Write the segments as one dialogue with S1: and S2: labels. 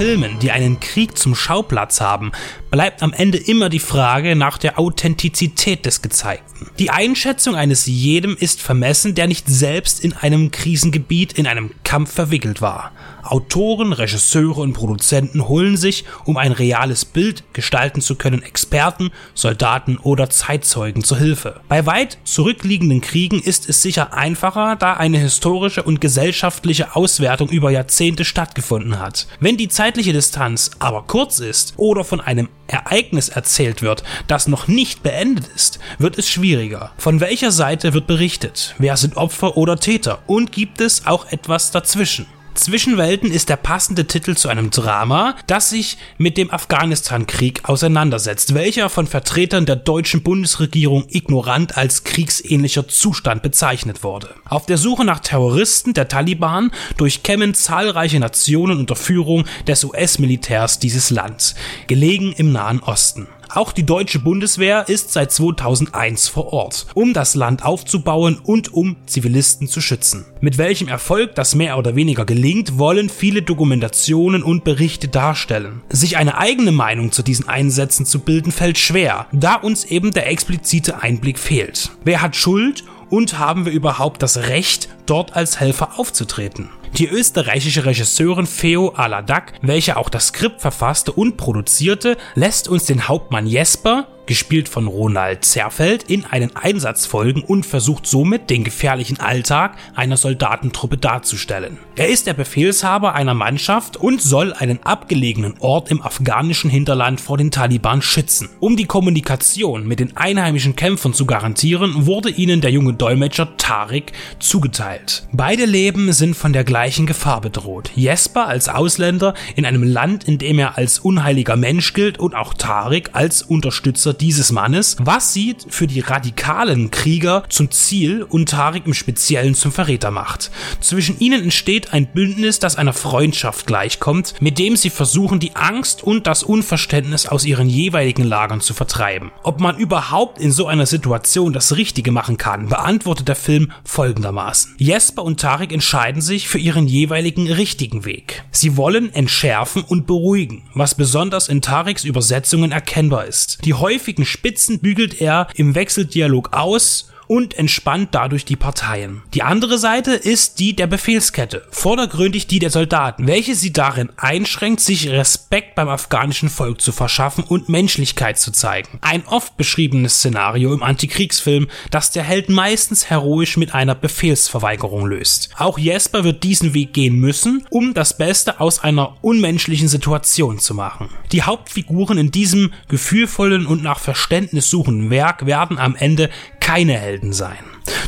S1: Filmen, die einen Krieg zum Schauplatz haben, bleibt am Ende immer die Frage nach der Authentizität des Gezeigten. Die Einschätzung eines jedem ist vermessen, der nicht selbst in einem Krisengebiet in einem Kampf verwickelt war. Autoren, Regisseure und Produzenten holen sich, um ein reales Bild gestalten zu können, Experten, Soldaten oder Zeitzeugen zur Hilfe. Bei weit zurückliegenden Kriegen ist es sicher einfacher, da eine historische und gesellschaftliche Auswertung über Jahrzehnte stattgefunden hat. Wenn die zeitliche Distanz aber kurz ist oder von einem Ereignis erzählt wird, das noch nicht beendet ist, wird es schwieriger. Von welcher Seite wird berichtet? Wer sind Opfer oder Täter? Und gibt es auch etwas dazwischen? Zwischenwelten ist der passende Titel zu einem Drama, das sich mit dem Afghanistan-Krieg auseinandersetzt, welcher von Vertretern der deutschen Bundesregierung ignorant als kriegsähnlicher Zustand bezeichnet wurde. Auf der Suche nach Terroristen der Taliban durchkämmen zahlreiche Nationen unter Führung des US-Militärs dieses Land, gelegen im Nahen Osten. Auch die deutsche Bundeswehr ist seit 2001 vor Ort, um das Land aufzubauen und um Zivilisten zu schützen. Mit welchem Erfolg das mehr oder weniger gelingt, wollen viele Dokumentationen und Berichte darstellen. Sich eine eigene Meinung zu diesen Einsätzen zu bilden fällt schwer, da uns eben der explizite Einblick fehlt. Wer hat Schuld und haben wir überhaupt das Recht, dort als Helfer aufzutreten? Die österreichische Regisseurin Feo Aladak, welche auch das Skript verfasste und produzierte, lässt uns den Hauptmann Jesper, gespielt von Ronald Zerfeld, in einen Einsatz folgen und versucht somit den gefährlichen Alltag einer Soldatentruppe darzustellen. Er ist der Befehlshaber einer Mannschaft und soll einen abgelegenen Ort im afghanischen Hinterland vor den Taliban schützen. Um die Kommunikation mit den einheimischen Kämpfern zu garantieren, wurde ihnen der junge Dolmetscher Tarik zugeteilt. Beide Leben sind von der gleichen Gefahr bedroht. Jesper als Ausländer in einem Land, in dem er als unheiliger Mensch gilt und auch Tarik als Unterstützer dieses Mannes, was sie für die radikalen Krieger zum Ziel und Tarik im Speziellen zum Verräter macht. Zwischen ihnen entsteht ein Bündnis, das einer Freundschaft gleichkommt, mit dem sie versuchen, die Angst und das Unverständnis aus ihren jeweiligen Lagern zu vertreiben. Ob man überhaupt in so einer Situation das Richtige machen kann, beantwortet der Film folgendermaßen. Jesper und Tarik entscheiden sich für ihren jeweiligen richtigen Weg. Sie wollen entschärfen und beruhigen, was besonders in Tariks Übersetzungen erkennbar ist. Die häufigen Spitzen bügelt er im Wechseldialog aus und entspannt dadurch die Parteien. Die andere Seite ist die der Befehlskette, vordergründig die der Soldaten, welche sie darin einschränkt, sich Respekt beim afghanischen Volk zu verschaffen und Menschlichkeit zu zeigen. Ein oft beschriebenes Szenario im Antikriegsfilm, das der Held meistens heroisch mit einer Befehlsverweigerung löst. Auch Jesper wird diesen Weg gehen müssen, um das Beste aus einer unmenschlichen Situation zu machen. Die Hauptfiguren in diesem gefühlvollen und nach Verständnis suchenden Werk werden am Ende keine Helden sein.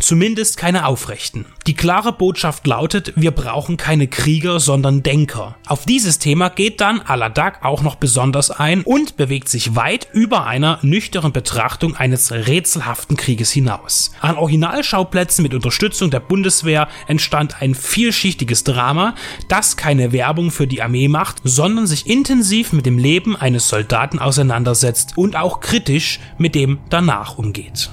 S1: Zumindest keine aufrechten. Die klare Botschaft lautet, wir brauchen keine Krieger, sondern Denker. Auf dieses Thema geht dann Aladak auch noch besonders ein und bewegt sich weit über einer nüchternen Betrachtung eines rätselhaften Krieges hinaus. An Originalschauplätzen mit Unterstützung der Bundeswehr entstand ein vielschichtiges Drama, das keine Werbung für die Armee macht, sondern sich intensiv mit dem Leben eines Soldaten auseinandersetzt und auch kritisch mit dem danach umgeht.